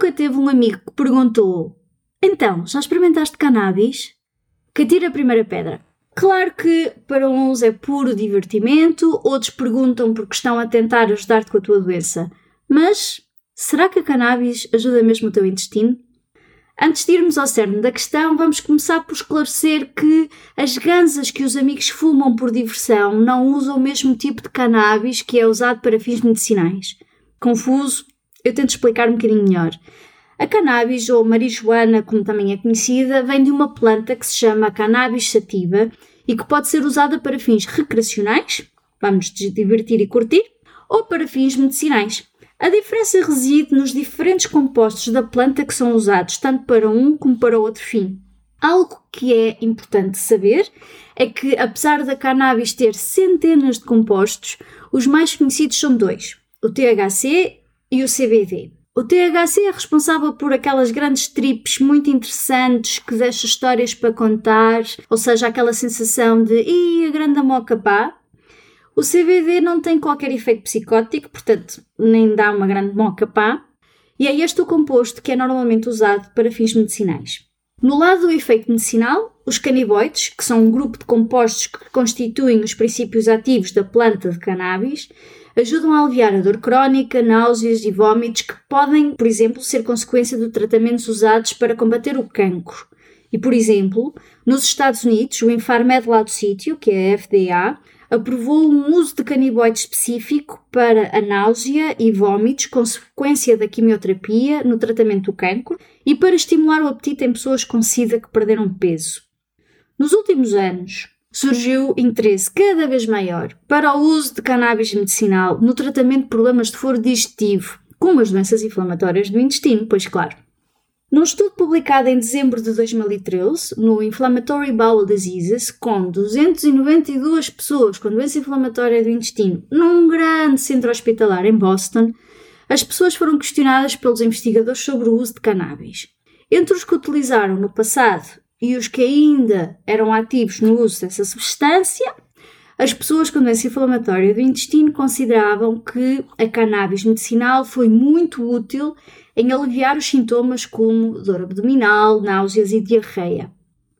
Nunca teve um amigo que perguntou então, já experimentaste cannabis? Que tira a primeira pedra. Claro que para uns é puro divertimento, outros perguntam porque estão a tentar ajudar-te com a tua doença. Mas será que a cannabis ajuda mesmo o teu intestino? Antes de irmos ao cerne da questão, vamos começar por esclarecer que as ganzas que os amigos fumam por diversão não usam o mesmo tipo de cannabis que é usado para fins medicinais. Confuso? Eu tento explicar um bocadinho melhor. A cannabis, ou marijuana, como também é conhecida, vem de uma planta que se chama cannabis sativa e que pode ser usada para fins recreacionais, vamos divertir e curtir, ou para fins medicinais. A diferença reside nos diferentes compostos da planta que são usados, tanto para um como para outro fim. Algo que é importante saber é que, apesar da cannabis ter centenas de compostos, os mais conhecidos são dois: o THC e o CBD. O THC é responsável por aquelas grandes trips muito interessantes que deixa histórias para contar, ou seja, aquela sensação de Ih, a grande moca pá. O CBD não tem qualquer efeito psicótico, portanto, nem dá uma grande moca pá. E é este o composto que é normalmente usado para fins medicinais. No lado do efeito medicinal, os caniboides, que são um grupo de compostos que constituem os princípios ativos da planta de cannabis, ajudam a aliviar a dor crónica, náuseas e vômitos que podem, por exemplo, ser consequência de tratamentos usados para combater o cancro. E, por exemplo, nos Estados Unidos, o Infarmed sítio, que é a FDA, aprovou um uso de caniboide específico para a náusea e vômitos consequência da quimioterapia no tratamento do cancro e para estimular o apetite em pessoas com SIDA que perderam peso. Nos últimos anos, surgiu interesse cada vez maior para o uso de cannabis medicinal no tratamento de problemas de foro digestivo, como as doenças inflamatórias do intestino, pois claro. Num estudo publicado em dezembro de 2013, no Inflammatory Bowel Diseases, com 292 pessoas com doença inflamatória do intestino num grande centro hospitalar em Boston, as pessoas foram questionadas pelos investigadores sobre o uso de cannabis. Entre os que utilizaram no passado e os que ainda eram ativos no uso dessa substância, as pessoas com doença inflamatória do intestino consideravam que a cannabis medicinal foi muito útil em aliviar os sintomas como dor abdominal, náuseas e diarreia.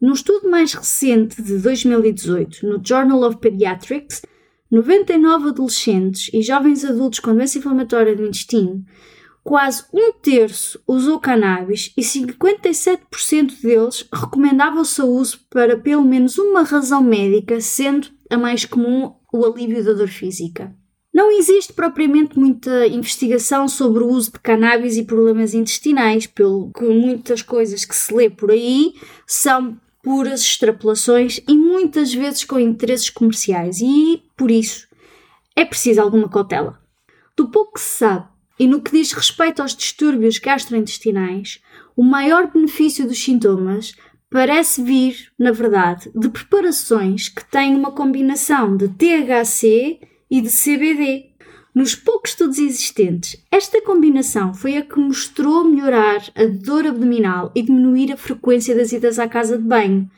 Num estudo mais recente de 2018, no Journal of Pediatrics, 99 adolescentes e jovens adultos com doença inflamatória do intestino quase um terço usou cannabis e 57% deles recomendavam seu uso para pelo menos uma razão médica, sendo a mais comum o alívio da dor física. Não existe propriamente muita investigação sobre o uso de cannabis e problemas intestinais, pelo que muitas coisas que se lê por aí são puras extrapolações e muitas vezes com interesses comerciais, e por isso é preciso alguma cautela. Do pouco que se sabe e no que diz respeito aos distúrbios gastrointestinais, o maior benefício dos sintomas parece vir, na verdade, de preparações que têm uma combinação de THC e de CBD. Nos poucos estudos existentes, esta combinação foi a que mostrou melhorar a dor abdominal e diminuir a frequência das idas à casa de banho.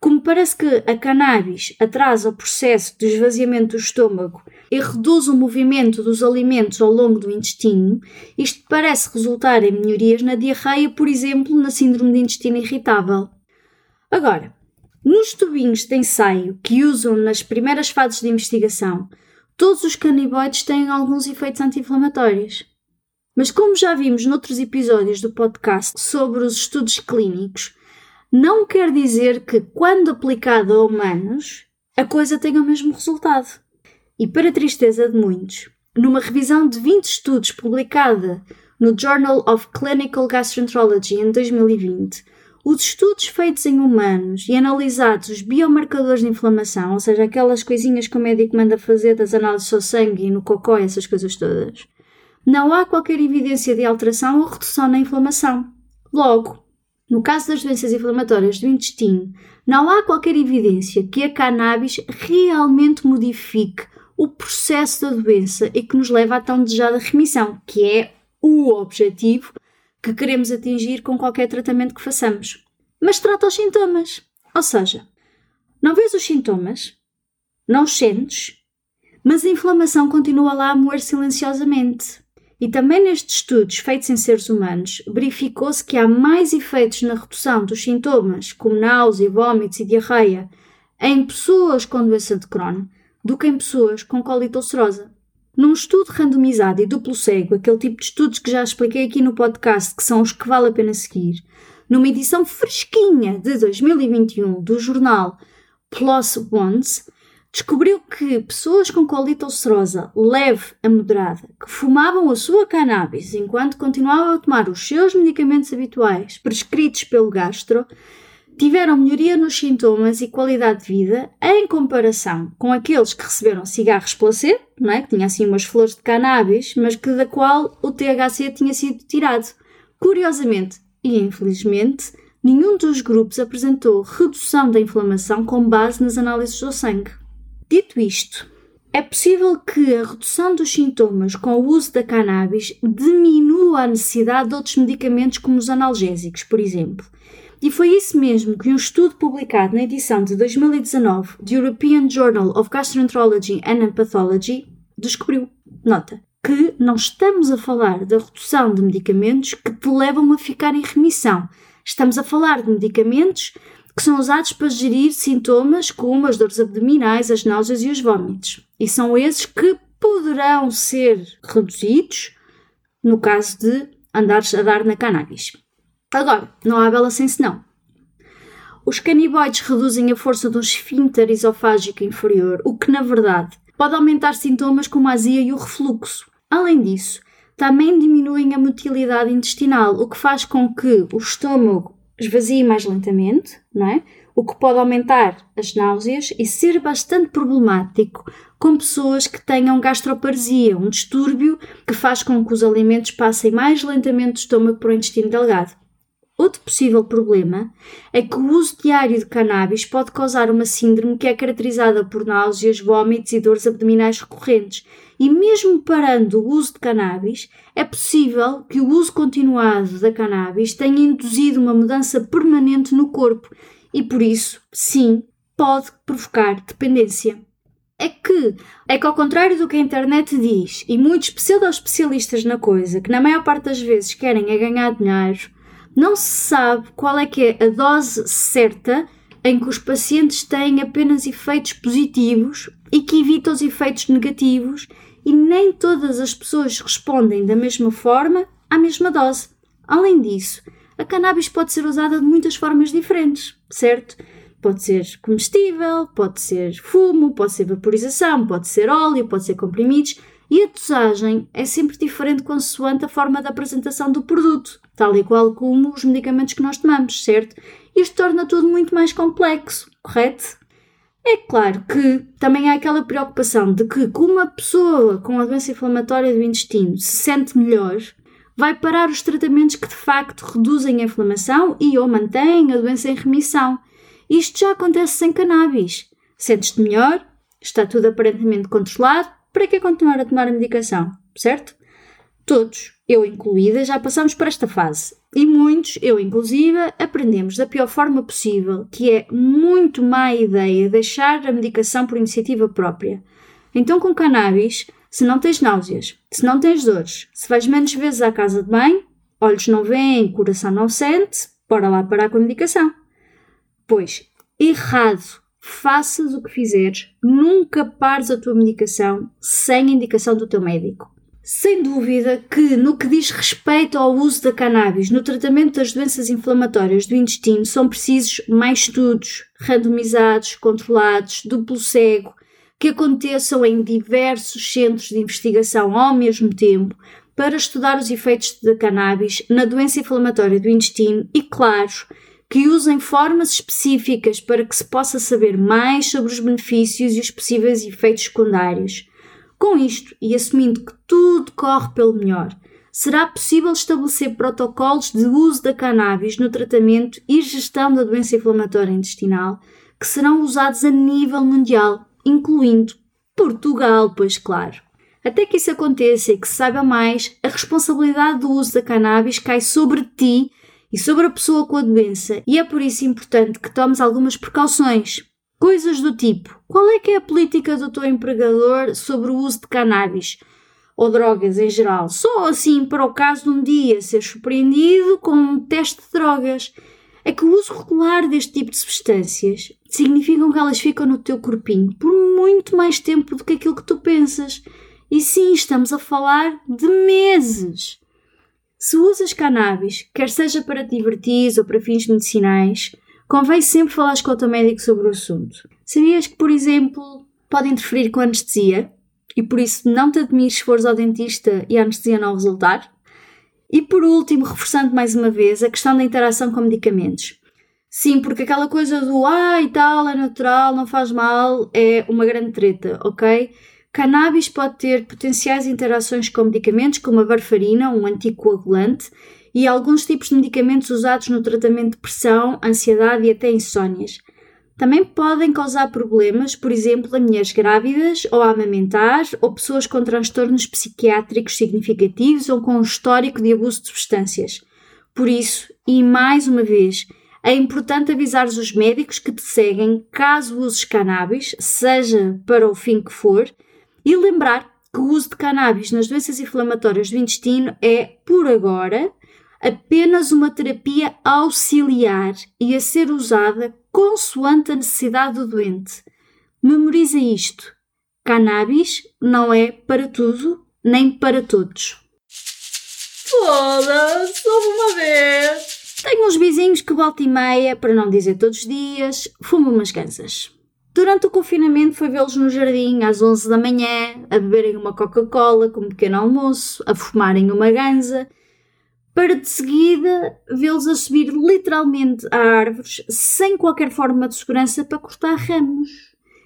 Como parece que a cannabis atrasa o processo de esvaziamento do estômago e reduz o movimento dos alimentos ao longo do intestino, isto parece resultar em melhorias na diarreia, por exemplo, na síndrome de intestino irritável. Agora, nos tubinhos de ensaio que usam nas primeiras fases de investigação, todos os caniboides têm alguns efeitos anti-inflamatórios. Mas como já vimos noutros episódios do podcast sobre os estudos clínicos, não quer dizer que, quando aplicado a humanos, a coisa tenha o mesmo resultado. E para tristeza de muitos, numa revisão de 20 estudos publicada no Journal of Clinical Gastroenterology em 2020, os estudos feitos em humanos e analisados os biomarcadores de inflamação, ou seja, aquelas coisinhas que o médico manda fazer das análises ao sangue e no cocó, essas coisas todas, não há qualquer evidência de alteração ou redução na inflamação. Logo, no caso das doenças inflamatórias do intestino, não há qualquer evidência que a cannabis realmente modifique o processo da doença e que nos leva à tão desejada remissão, que é o objetivo que queremos atingir com qualquer tratamento que façamos. Mas trata os sintomas. Ou seja, não vês os sintomas, não os sentes, mas a inflamação continua lá a moer silenciosamente. E também nestes estudos feitos em seres humanos, verificou-se que há mais efeitos na redução dos sintomas, como náusea, vômitos e diarreia, em pessoas com doença de Crohn do que em pessoas com colite ulcerosa. Num estudo randomizado e duplo cego, aquele tipo de estudos que já expliquei aqui no podcast, que são os que vale a pena seguir, numa edição fresquinha de 2021 do jornal PLOS ONES, descobriu que pessoas com colite ulcerosa leve a moderada, que fumavam a sua cannabis enquanto continuavam a tomar os seus medicamentos habituais prescritos pelo gastro, tiveram melhoria nos sintomas e qualidade de vida em comparação com aqueles que receberam cigarros placebo, não é? que tinha assim umas flores de cannabis, mas que da qual o THC tinha sido tirado. Curiosamente e infelizmente, nenhum dos grupos apresentou redução da inflamação com base nas análises do sangue. Dito isto, é possível que a redução dos sintomas com o uso da cannabis diminua a necessidade de outros medicamentos, como os analgésicos, por exemplo. E foi isso mesmo que um estudo publicado na edição de 2019 do European Journal of Gastroenterology and Pathology descobriu. Nota que não estamos a falar da redução de medicamentos que te levam a ficar em remissão. Estamos a falar de medicamentos que são usados para gerir sintomas como as dores abdominais, as náuseas e os vômitos. E são esses que poderão ser reduzidos no caso de andares a dar na cannabis. Agora, não há bela sem senão. Os caniboides reduzem a força do esfíncter esofágico inferior, o que, na verdade, pode aumentar sintomas como a azia e o refluxo. Além disso, também diminuem a motilidade intestinal, o que faz com que o estômago esvazie mais lentamente, não é? O que pode aumentar as náuseas e ser bastante problemático com pessoas que tenham gastroparesia, um distúrbio que faz com que os alimentos passem mais lentamente do estômago para o intestino delgado. Outro possível problema é que o uso diário de cannabis pode causar uma síndrome que é caracterizada por náuseas, vômitos e dores abdominais recorrentes. E mesmo parando o uso de cannabis, é possível que o uso continuado da cannabis tenha induzido uma mudança permanente no corpo e por isso, sim, pode provocar dependência. É que, é que ao contrário do que a internet diz, e muitos pseudo-especialistas na coisa, que na maior parte das vezes querem é ganhar dinheiro, não se sabe qual é que é a dose certa em que os pacientes têm apenas efeitos positivos e que evita os efeitos negativos e nem todas as pessoas respondem da mesma forma à mesma dose. Além disso, a cannabis pode ser usada de muitas formas diferentes, certo? Pode ser comestível, pode ser fumo, pode ser vaporização, pode ser óleo, pode ser comprimidos e a dosagem é sempre diferente consoante a forma da apresentação do produto, tal e qual como os medicamentos que nós tomamos, certo? Isto torna tudo muito mais complexo, correto? É claro que também há aquela preocupação de que, como uma pessoa com a doença inflamatória do intestino se sente melhor, vai parar os tratamentos que de facto reduzem a inflamação e ou mantêm a doença em remissão. Isto já acontece sem cannabis. Sentes-te melhor, está tudo aparentemente controlado, para que continuar a tomar a medicação, certo? Todos, eu incluída, já passamos por esta fase. E muitos, eu inclusive, aprendemos da pior forma possível, que é muito má ideia deixar a medicação por iniciativa própria. Então, com cannabis, se não tens náuseas, se não tens dores, se vais menos vezes à casa de banho, olhos não veem, coração não sente, bora lá parar com a medicação. Pois, errado faças o que fizeres, nunca pares a tua medicação sem indicação do teu médico. Sem dúvida que, no que diz respeito ao uso da cannabis no tratamento das doenças inflamatórias do intestino, são precisos mais estudos randomizados, controlados, duplo cego, que aconteçam em diversos centros de investigação ao mesmo tempo, para estudar os efeitos da cannabis na doença inflamatória do intestino e, claro, que usem formas específicas para que se possa saber mais sobre os benefícios e os possíveis efeitos secundários. Com isto, e assumindo que tudo corre pelo melhor, será possível estabelecer protocolos de uso da cannabis no tratamento e gestão da doença inflamatória intestinal que serão usados a nível mundial, incluindo Portugal, pois claro. Até que isso aconteça e que se saiba mais, a responsabilidade do uso da cannabis cai sobre ti e sobre a pessoa com a doença, e é por isso importante que tomes algumas precauções. Coisas do tipo: qual é que é a política do teu empregador sobre o uso de cannabis? Ou drogas em geral, só assim para o caso de um dia ser surpreendido com um teste de drogas. É que o uso regular deste tipo de substâncias significa que elas ficam no teu corpinho por muito mais tempo do que aquilo que tu pensas. E sim, estamos a falar de meses. Se usas cannabis, quer seja para te divertir ou para fins medicinais, convém sempre falar com o teu médico sobre o assunto. Sabias que, por exemplo, pode interferir com a anestesia e por isso não te admires se fores ao dentista e a anestesia não resultar? E por último, reforçando mais uma vez a questão da interação com medicamentos. Sim, porque aquela coisa do ah e tal, é natural, não faz mal, é uma grande treta, ok? Cannabis pode ter potenciais interações com medicamentos, como a varfarina, um anticoagulante, e alguns tipos de medicamentos usados no tratamento de pressão, ansiedade e até insónias. Também podem causar problemas, por exemplo, a mulheres grávidas ou a amamentar, ou pessoas com transtornos psiquiátricos significativos ou com um histórico de abuso de substâncias. Por isso, e mais uma vez, é importante avisar os médicos que te seguem caso uses cannabis, seja para o fim que for, e lembrar que o uso de cannabis nas doenças inflamatórias do intestino é, por agora, apenas uma terapia auxiliar e a ser usada consoante a necessidade do doente. Memoriza isto: cannabis não é para tudo nem para todos. Foda-se, uma vez! Tenho uns vizinhos que volta e meia, para não dizer todos os dias, fumam umas gansas. Durante o confinamento foi vê-los no jardim às 11 da manhã, a beberem uma Coca-Cola com um pequeno almoço, a fumarem uma ganza para de seguida vê-los a subir literalmente a árvores sem qualquer forma de segurança para cortar ramos.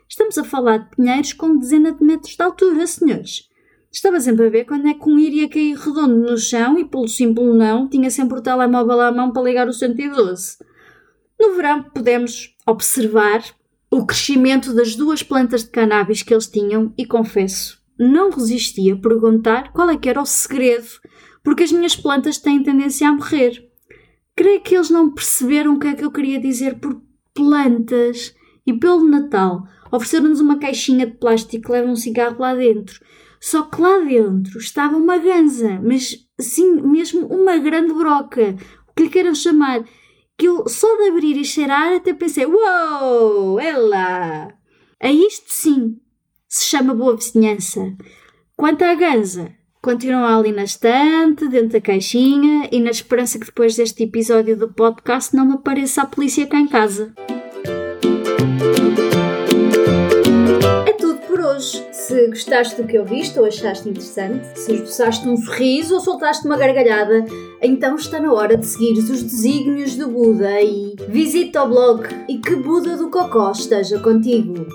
Estamos a falar de pinheiros com dezenas de metros de altura, senhores. Estava sempre a ver quando é que um iria cair redondo no chão e, pelo simples não, tinha sempre o telemóvel à mão para ligar o 112. No verão podemos observar o crescimento das duas plantas de cannabis que eles tinham e confesso, não resisti a perguntar qual é que era o segredo porque as minhas plantas têm tendência a morrer. Creio que eles não perceberam o que é que eu queria dizer por plantas. E pelo Natal ofereceram-nos uma caixinha de plástico que leva um cigarro lá dentro. Só que lá dentro estava uma ganza, mas sim, mesmo uma grande broca, o que lhe queiram chamar. Que eu só de abrir e cheirar até pensei: Uou, é lá! A isto sim se chama boa vizinhança. Quanto à ganza, Continua ali na estante, dentro da caixinha e na esperança que depois deste episódio do podcast não me apareça a polícia cá em casa. É tudo por hoje. Se gostaste do que ouviste ou achaste interessante, se esboçaste um sorriso ou soltaste uma gargalhada, então está na hora de seguir os desígnios do Buda e visita o blog e que Buda do Cocó esteja contigo.